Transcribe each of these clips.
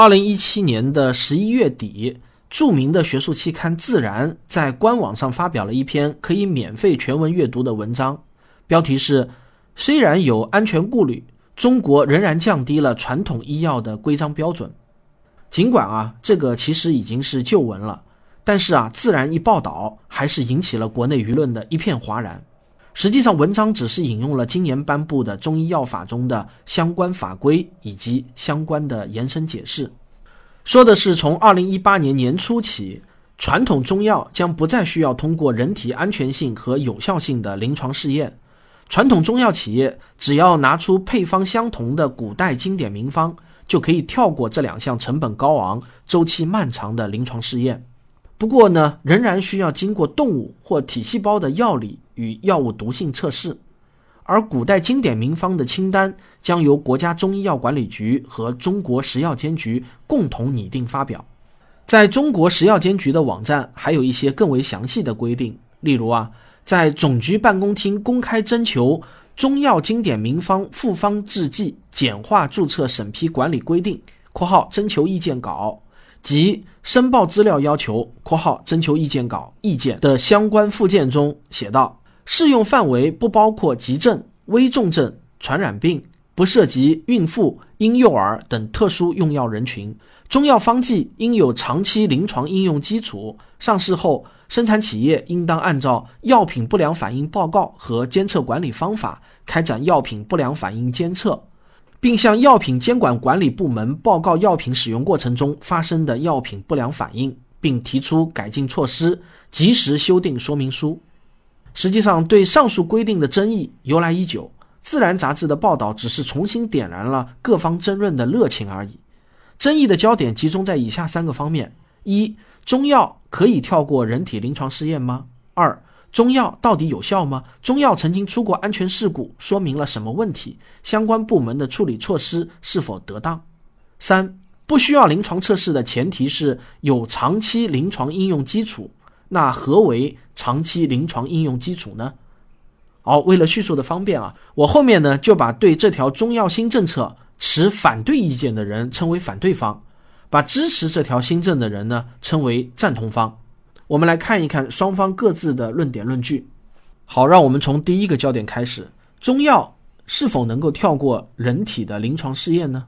二零一七年的十一月底，著名的学术期刊《自然》在官网上发表了一篇可以免费全文阅读的文章，标题是“虽然有安全顾虑，中国仍然降低了传统医药的规章标准”。尽管啊，这个其实已经是旧闻了，但是啊，《自然》一报道，还是引起了国内舆论的一片哗然。实际上，文章只是引用了今年颁布的中医药法中的相关法规以及相关的延伸解释，说的是从二零一八年年初起，传统中药将不再需要通过人体安全性和有效性的临床试验，传统中药企业只要拿出配方相同的古代经典名方，就可以跳过这两项成本高昂、周期漫长的临床试验。不过呢，仍然需要经过动物或体细胞的药理与药物毒性测试，而古代经典名方的清单将由国家中医药管理局和中国食药监局共同拟定发表。在中国食药监局的网站还有一些更为详细的规定，例如啊，在总局办公厅公开征求中药经典名方复方制剂简化注册审批管理规定（括号征求意见稿）。及申报资料要求（括号征求意见稿意见）的相关附件中写道：适用范围不包括急症、危重症、传染病，不涉及孕妇、婴幼儿等特殊用药人群。中药方剂应有长期临床应用基础。上市后，生产企业应当按照药品不良反应报告和监测管理方法开展药品不良反应监测。并向药品监管管理部门报告药品使用过程中发生的药品不良反应，并提出改进措施，及时修订说明书。实际上，对上述规定的争议由来已久，《自然》杂志的报道只是重新点燃了各方争论的热情而已。争议的焦点集中在以下三个方面：一、中药可以跳过人体临床试验吗？二、中药到底有效吗？中药曾经出过安全事故，说明了什么问题？相关部门的处理措施是否得当？三、不需要临床测试的前提是有长期临床应用基础。那何为长期临床应用基础呢？好，为了叙述的方便啊，我后面呢就把对这条中药新政策持反对意见的人称为反对方，把支持这条新政的人呢称为赞同方。我们来看一看双方各自的论点论据。好，让我们从第一个焦点开始：中药是否能够跳过人体的临床试验呢？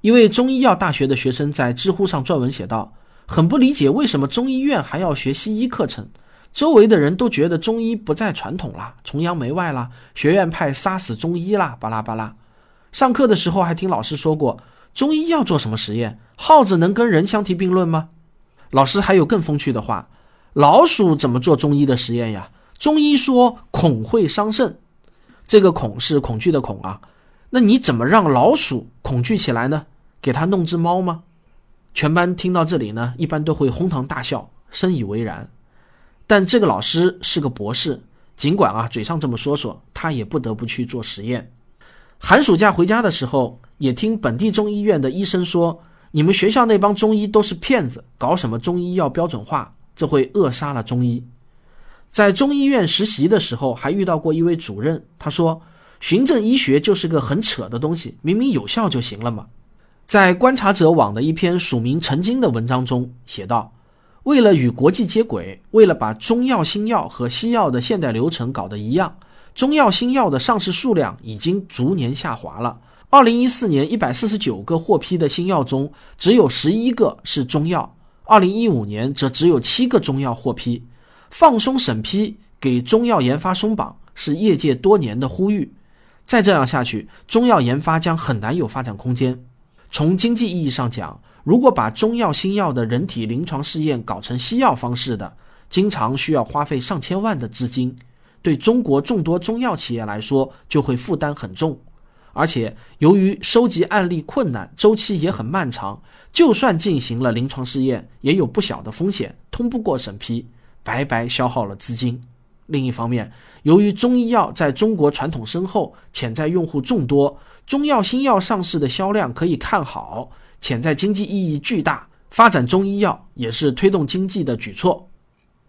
一位中医药大学的学生在知乎上撰文写道：“很不理解为什么中医院还要学西医课程，周围的人都觉得中医不再传统了，崇洋媚外啦，学院派杀死中医啦，巴拉巴拉。上课的时候还听老师说过，中医要做什么实验？耗子能跟人相提并论吗？老师还有更风趣的话。”老鼠怎么做中医的实验呀？中医说恐会伤肾，这个恐是恐惧的恐啊。那你怎么让老鼠恐惧起来呢？给它弄只猫吗？全班听到这里呢，一般都会哄堂大笑，深以为然。但这个老师是个博士，尽管啊嘴上这么说说，他也不得不去做实验。寒暑假回家的时候，也听本地中医院的医生说，你们学校那帮中医都是骗子，搞什么中医药标准化。这会扼杀了中医。在中医院实习的时候，还遇到过一位主任，他说：“循证医学就是个很扯的东西，明明有效就行了嘛。”在观察者网的一篇署名陈经的文章中写道：“为了与国际接轨，为了把中药新药和西药的现代流程搞得一样，中药新药的上市数量已经逐年下滑了。二零一四年一百四十九个获批的新药中，只有十一个是中药。”二零一五年则只有七个中药获批，放松审批，给中药研发松绑，是业界多年的呼吁。再这样下去，中药研发将很难有发展空间。从经济意义上讲，如果把中药新药的人体临床试验搞成西药方式的，经常需要花费上千万的资金，对中国众多中药企业来说就会负担很重。而且，由于收集案例困难，周期也很漫长，就算进行了临床试验，也有不小的风险通不过审批，白白消耗了资金。另一方面，由于中医药在中国传统深厚，潜在用户众多，中药新药上市的销量可以看好，潜在经济意义巨大，发展中医药也是推动经济的举措。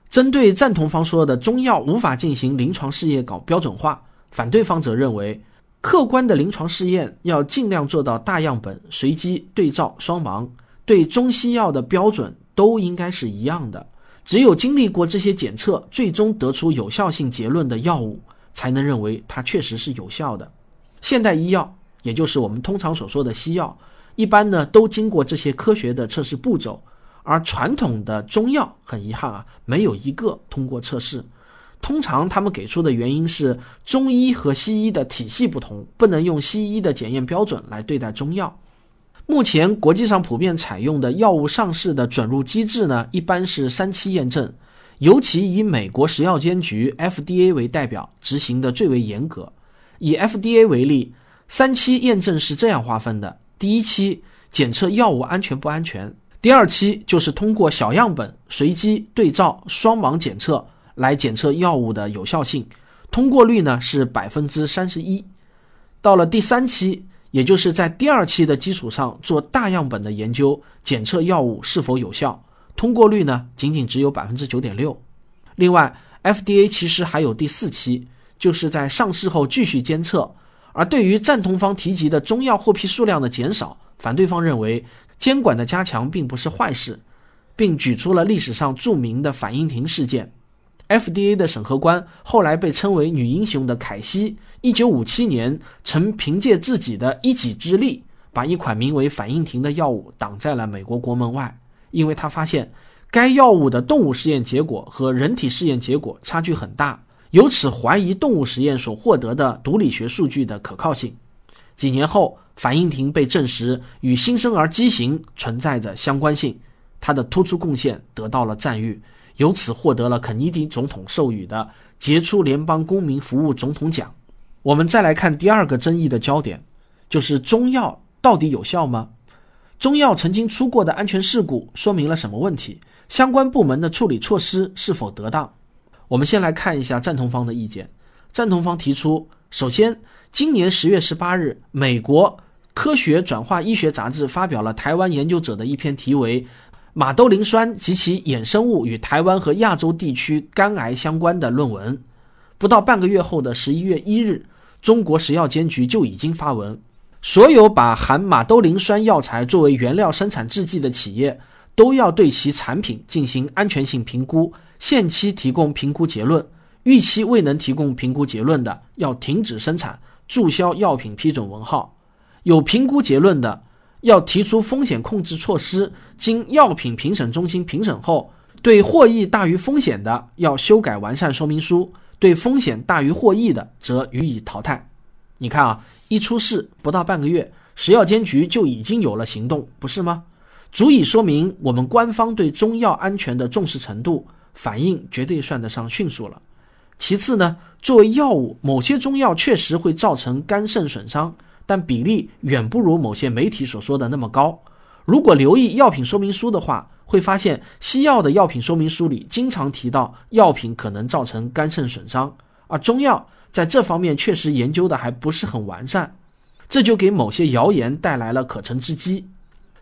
针对赞同方说的中药无法进行临床试验搞标准化，反对方则认为。客观的临床试验要尽量做到大样本、随机、对照、双盲，对中西药的标准都应该是一样的。只有经历过这些检测，最终得出有效性结论的药物，才能认为它确实是有效的。现代医药，也就是我们通常所说的西药，一般呢都经过这些科学的测试步骤，而传统的中药，很遗憾啊，没有一个通过测试。通常他们给出的原因是中医和西医的体系不同，不能用西医的检验标准来对待中药。目前国际上普遍采用的药物上市的准入机制呢，一般是三期验证，尤其以美国食药监局 FDA 为代表，执行的最为严格。以 FDA 为例，三期验证是这样划分的：第一期检测药物安全不安全；第二期就是通过小样本、随机、对照、双盲检测。来检测药物的有效性，通过率呢是百分之三十一。到了第三期，也就是在第二期的基础上做大样本的研究，检测药物是否有效，通过率呢仅仅只有百分之九点六。另外，FDA 其实还有第四期，就是在上市后继续监测。而对于赞同方提及的中药获批数量的减少，反对方认为监管的加强并不是坏事，并举出了历史上著名的反应停事件。FDA 的审核官后来被称为“女英雄”的凯西，一九五七年曾凭借自己的一己之力，把一款名为反应停的药物挡在了美国国门外，因为他发现该药物的动物实验结果和人体试验结果差距很大，由此怀疑动物实验所获得的毒理学数据的可靠性。几年后，反应停被证实与新生儿畸形存在着相关性，他的突出贡献得到了赞誉。由此获得了肯尼迪总统授予的杰出联邦公民服务总统奖。我们再来看第二个争议的焦点，就是中药到底有效吗？中药曾经出过的安全事故说明了什么问题？相关部门的处理措施是否得当？我们先来看一下赞同方的意见。赞同方提出，首先，今年十月十八日，美国科学转化医学杂志发表了台湾研究者的一篇题为。马兜铃酸及其衍生物与台湾和亚洲地区肝癌相关的论文，不到半个月后的十一月一日，中国食药监局就已经发文，所有把含马兜铃酸药材作为原料生产制剂的企业，都要对其产品进行安全性评估，限期提供评估结论，逾期未能提供评估结论的，要停止生产，注销药品批准文号，有评估结论的。要提出风险控制措施，经药品评审中心评审后，对获益大于风险的，要修改完善说明书；对风险大于获益的，则予以淘汰。你看啊，一出事不到半个月，食药监局就已经有了行动，不是吗？足以说明我们官方对中药安全的重视程度，反应绝对算得上迅速了。其次呢，作为药物，某些中药确实会造成肝肾损伤。但比例远不如某些媒体所说的那么高。如果留意药品说明书的话，会发现西药的药品说明书里经常提到药品可能造成肝肾损伤，而中药在这方面确实研究的还不是很完善，这就给某些谣言带来了可乘之机。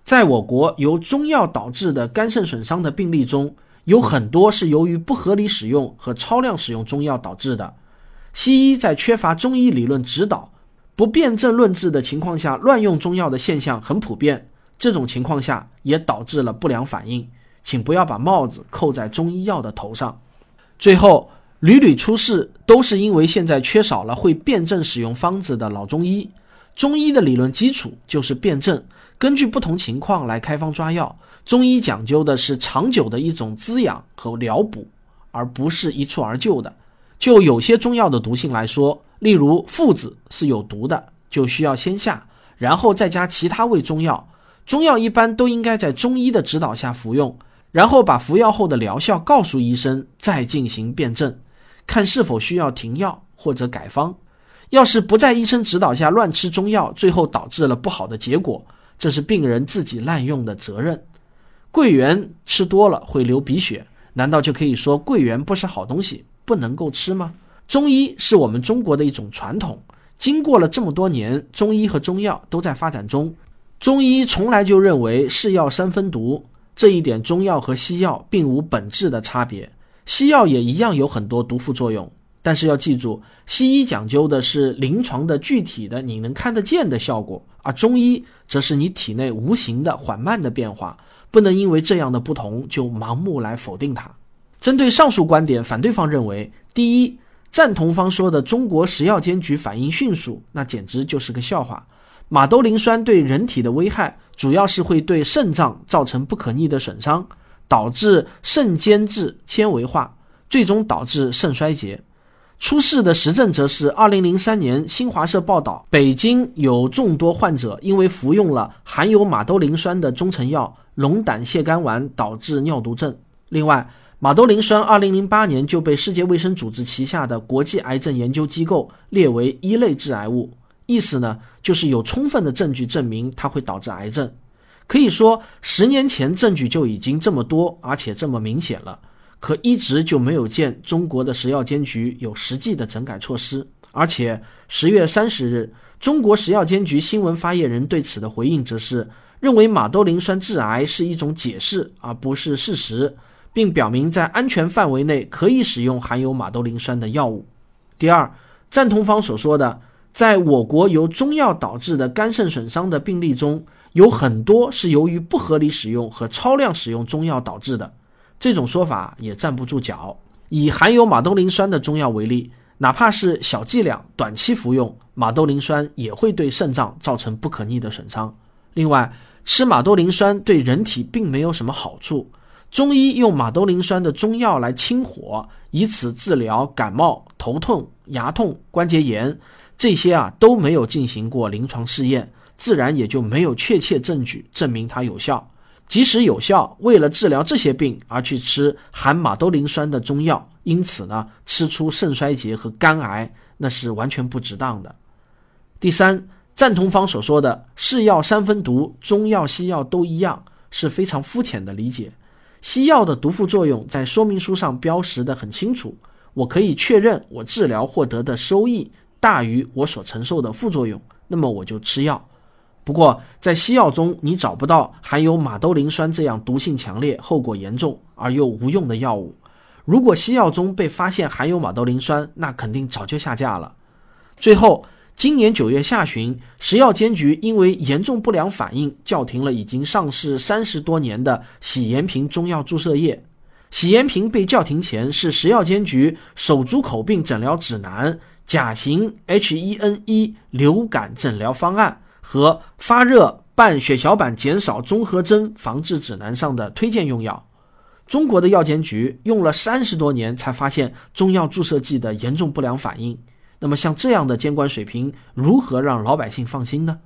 在我国，由中药导致的肝肾损伤的病例中，有很多是由于不合理使用和超量使用中药导致的。西医在缺乏中医理论指导。不辩证论治的情况下，乱用中药的现象很普遍。这种情况下也导致了不良反应，请不要把帽子扣在中医药的头上。最后，屡屡出事都是因为现在缺少了会辩证使用方子的老中医。中医的理论基础就是辩证，根据不同情况来开方抓药。中医讲究的是长久的一种滋养和疗补，而不是一蹴而就的。就有些中药的毒性来说。例如附子是有毒的，就需要先下，然后再加其他味中药。中药一般都应该在中医的指导下服用，然后把服药后的疗效告诉医生，再进行辩证，看是否需要停药或者改方。要是不在医生指导下乱吃中药，最后导致了不好的结果，这是病人自己滥用的责任。桂圆吃多了会流鼻血，难道就可以说桂圆不是好东西，不能够吃吗？中医是我们中国的一种传统，经过了这么多年，中医和中药都在发展中。中医从来就认为是药三分毒，这一点中药和西药并无本质的差别，西药也一样有很多毒副作用。但是要记住，西医讲究的是临床的具体的你能看得见的效果，而中医则是你体内无形的缓慢的变化，不能因为这样的不同就盲目来否定它。针对上述观点，反对方认为，第一，赞同方说的中国食药监局反应迅速，那简直就是个笑话。马兜铃酸对人体的危害，主要是会对肾脏造成不可逆的损伤，导致肾间质纤维化，最终导致肾衰竭。出事的实证则是，二零零三年新华社报道，北京有众多患者因为服用了含有马兜铃酸的中成药龙胆泻肝丸，导致尿毒症。另外，马兜铃酸二零零八年就被世界卫生组织旗下的国际癌症研究机构列为一类致癌物，意思呢就是有充分的证据证明它会导致癌症。可以说，十年前证据就已经这么多，而且这么明显了。可一直就没有见中国的食药监局有实际的整改措施，而且十月三十日，中国食药监局新闻发言人对此的回应则是认为马兜铃酸致癌是一种解释，而不是事实，并表明在安全范围内可以使用含有马兜铃酸的药物。第二，赞同方所说的，在我国由中药导致的肝肾损伤的病例中，有很多是由于不合理使用和超量使用中药导致的。这种说法也站不住脚。以含有马兜铃酸的中药为例，哪怕是小剂量、短期服用，马兜铃酸也会对肾脏造成不可逆的损伤。另外，吃马兜铃酸对人体并没有什么好处。中医用马兜铃酸的中药来清火，以此治疗感冒、头痛、牙痛、关节炎，这些啊都没有进行过临床试验，自然也就没有确切证据证明它有效。即使有效，为了治疗这些病而去吃含马兜铃酸的中药，因此呢，吃出肾衰竭和肝癌，那是完全不值当的。第三，赞同方所说的“是药三分毒”，中药西药都一样，是非常肤浅的理解。西药的毒副作用在说明书上标识的很清楚，我可以确认我治疗获得的收益大于我所承受的副作用，那么我就吃药。不过，在西药中，你找不到含有马兜铃酸这样毒性强烈、后果严重而又无用的药物。如果西药中被发现含有马兜铃酸，那肯定早就下架了。最后，今年九月下旬，食药监局因为严重不良反应，叫停了已经上市三十多年的喜延平中药注射液。喜延平被叫停前，是食药监局手足口病诊疗指南、甲型 H1N1 流感诊疗方案。和发热伴血小板减少综合征防治指南上的推荐用药，中国的药监局用了三十多年才发现中药注射剂的严重不良反应。那么像这样的监管水平，如何让老百姓放心呢？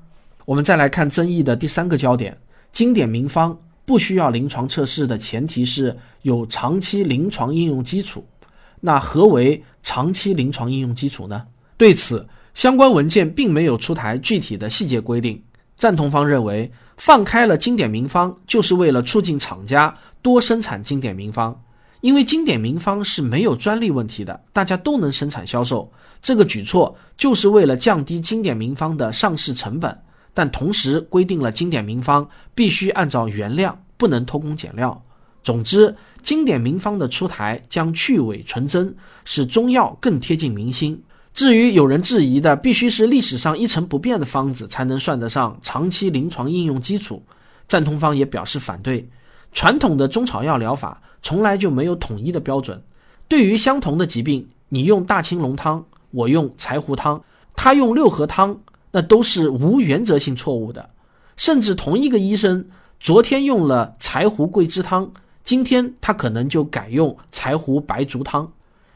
我们再来看争议的第三个焦点：经典名方不需要临床测试的前提是有长期临床应用基础。那何为长期临床应用基础呢？对此。相关文件并没有出台具体的细节规定。赞同方认为，放开了经典名方，就是为了促进厂家多生产经典名方，因为经典名方是没有专利问题的，大家都能生产销售。这个举措就是为了降低经典名方的上市成本，但同时规定了经典名方必须按照原量，不能偷工减料。总之，经典名方的出台将去伪存真，使中药更贴近民心。至于有人质疑的，必须是历史上一成不变的方子才能算得上长期临床应用基础，赞同方也表示反对。传统的中草药疗法从来就没有统一的标准，对于相同的疾病，你用大青龙汤，我用柴胡汤，他用六合汤，那都是无原则性错误的。甚至同一个医生，昨天用了柴胡桂枝汤，今天他可能就改用柴胡白术汤。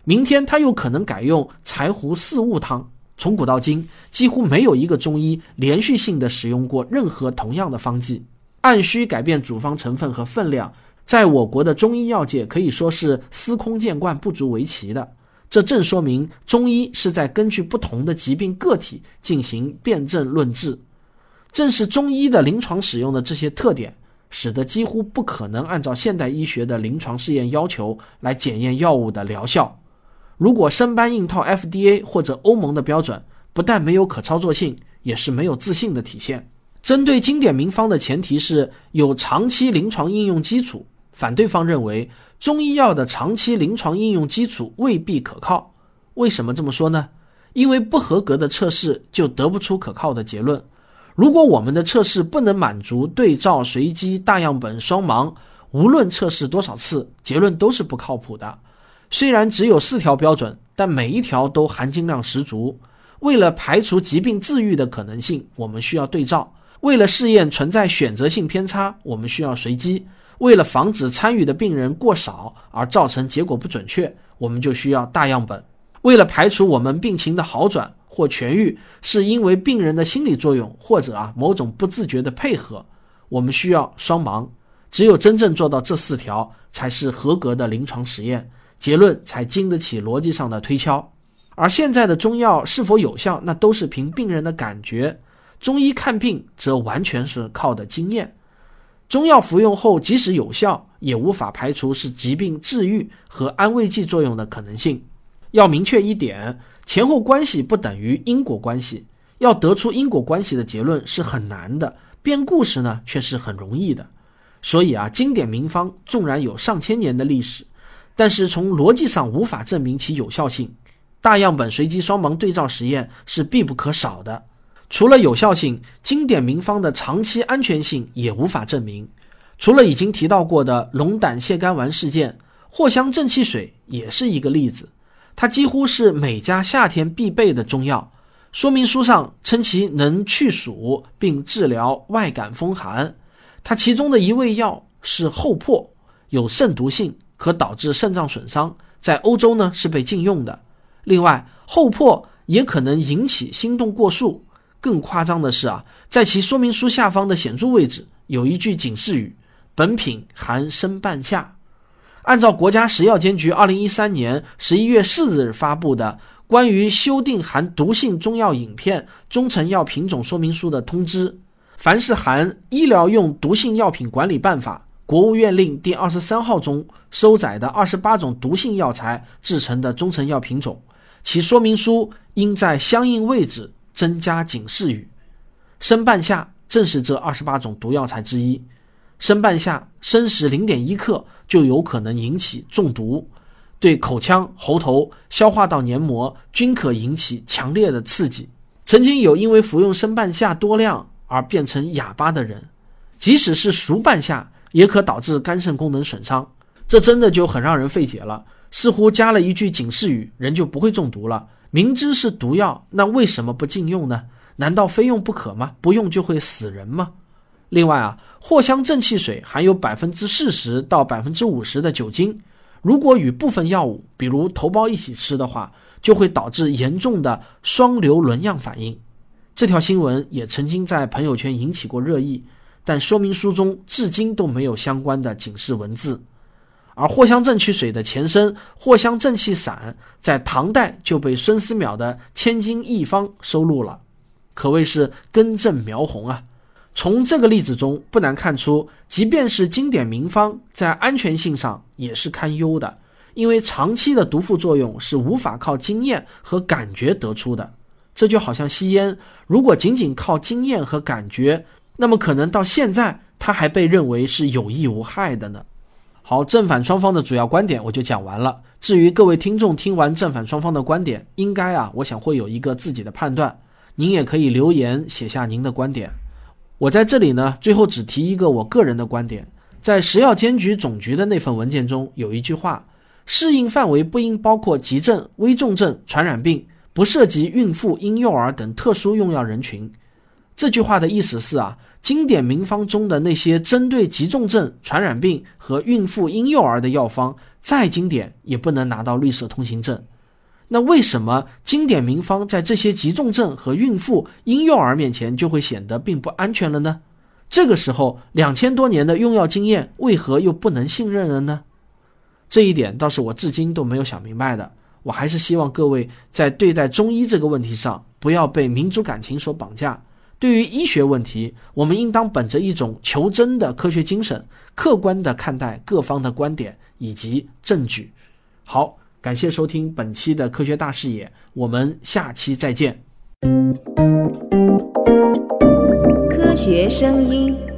明天他又可能改用柴胡四物汤。从古到今，几乎没有一个中医连续性的使用过任何同样的方剂。按需改变处方成分和分量，在我国的中医药界可以说是司空见惯、不足为奇的。这正说明中医是在根据不同的疾病个体进行辨证论治。正是中医的临床使用的这些特点，使得几乎不可能按照现代医学的临床试验要求来检验药物的疗效。如果生搬硬套 FDA 或者欧盟的标准，不但没有可操作性，也是没有自信的体现。针对经典名方的前提是有长期临床应用基础，反对方认为中医药的长期临床应用基础未必可靠。为什么这么说呢？因为不合格的测试就得不出可靠的结论。如果我们的测试不能满足对照、随机、大样本、双盲，无论测试多少次，结论都是不靠谱的。虽然只有四条标准，但每一条都含金量十足。为了排除疾病治愈的可能性，我们需要对照；为了试验存在选择性偏差，我们需要随机；为了防止参与的病人过少而造成结果不准确，我们就需要大样本；为了排除我们病情的好转或痊愈是因为病人的心理作用或者啊某种不自觉的配合，我们需要双盲。只有真正做到这四条，才是合格的临床实验。结论才经得起逻辑上的推敲，而现在的中药是否有效，那都是凭病人的感觉。中医看病则完全是靠的经验。中药服用后即使有效，也无法排除是疾病治愈和安慰剂作用的可能性。要明确一点，前后关系不等于因果关系。要得出因果关系的结论是很难的，编故事呢却是很容易的。所以啊，经典名方纵然有上千年的历史。但是从逻辑上无法证明其有效性，大样本随机双盲对照实验是必不可少的。除了有效性，经典名方的长期安全性也无法证明。除了已经提到过的龙胆泻肝丸事件，藿香正气水也是一个例子。它几乎是每家夏天必备的中药，说明书上称其能去暑并治疗外感风寒。它其中的一味药是厚朴，有肾毒性。可导致肾脏损伤，在欧洲呢是被禁用的。另外，后破也可能引起心动过速。更夸张的是啊，在其说明书下方的显著位置有一句警示语：“本品含生半夏。”按照国家食药监局二零一三年十一月四日发布的关于修订含毒性中药饮片中成药品种说明书的通知，凡是含《医疗用毒性药品管理办法》。国务院令第二十三号中收载的二十八种毒性药材制成的中成药品种，其说明书应在相应位置增加警示语。生半夏正是这二十八种毒药材之一。生半夏生时零点一克就有可能引起中毒，对口腔、喉头、消化道黏膜均可引起强烈的刺激。曾经有因为服用生半夏多量而变成哑巴的人，即使是熟半夏。也可导致肝肾功能损伤，这真的就很让人费解了。似乎加了一句警示语，人就不会中毒了。明知是毒药，那为什么不禁用呢？难道非用不可吗？不用就会死人吗？另外啊，藿香正气水含有百分之四十到百分之五十的酒精，如果与部分药物，比如头孢一起吃的话，就会导致严重的双硫仑样反应。这条新闻也曾经在朋友圈引起过热议。但说明书中至今都没有相关的警示文字，而藿香正气水的前身藿香正气散在唐代就被孙思邈的《千金一方》收录了，可谓是根正苗红啊。从这个例子中不难看出，即便是经典名方，在安全性上也是堪忧的，因为长期的毒副作用是无法靠经验和感觉得出的。这就好像吸烟，如果仅仅靠经验和感觉。那么可能到现在，它还被认为是有益无害的呢。好，正反双方的主要观点我就讲完了。至于各位听众听完正反双方的观点，应该啊，我想会有一个自己的判断。您也可以留言写下您的观点。我在这里呢，最后只提一个我个人的观点。在食药监局总局的那份文件中有一句话：适应范围不应包括急症、危重症、传染病，不涉及孕妇、婴幼儿等特殊用药人群。这句话的意思是啊，经典名方中的那些针对急重症、传染病和孕妇、婴幼儿的药方，再经典也不能拿到绿色通行证。那为什么经典名方在这些急重症和孕妇、婴幼儿面前就会显得并不安全了呢？这个时候，两千多年的用药经验为何又不能信任了呢？这一点倒是我至今都没有想明白的。我还是希望各位在对待中医这个问题上，不要被民族感情所绑架。对于医学问题，我们应当本着一种求真的科学精神，客观地看待各方的观点以及证据。好，感谢收听本期的科学大视野，我们下期再见。科学声音。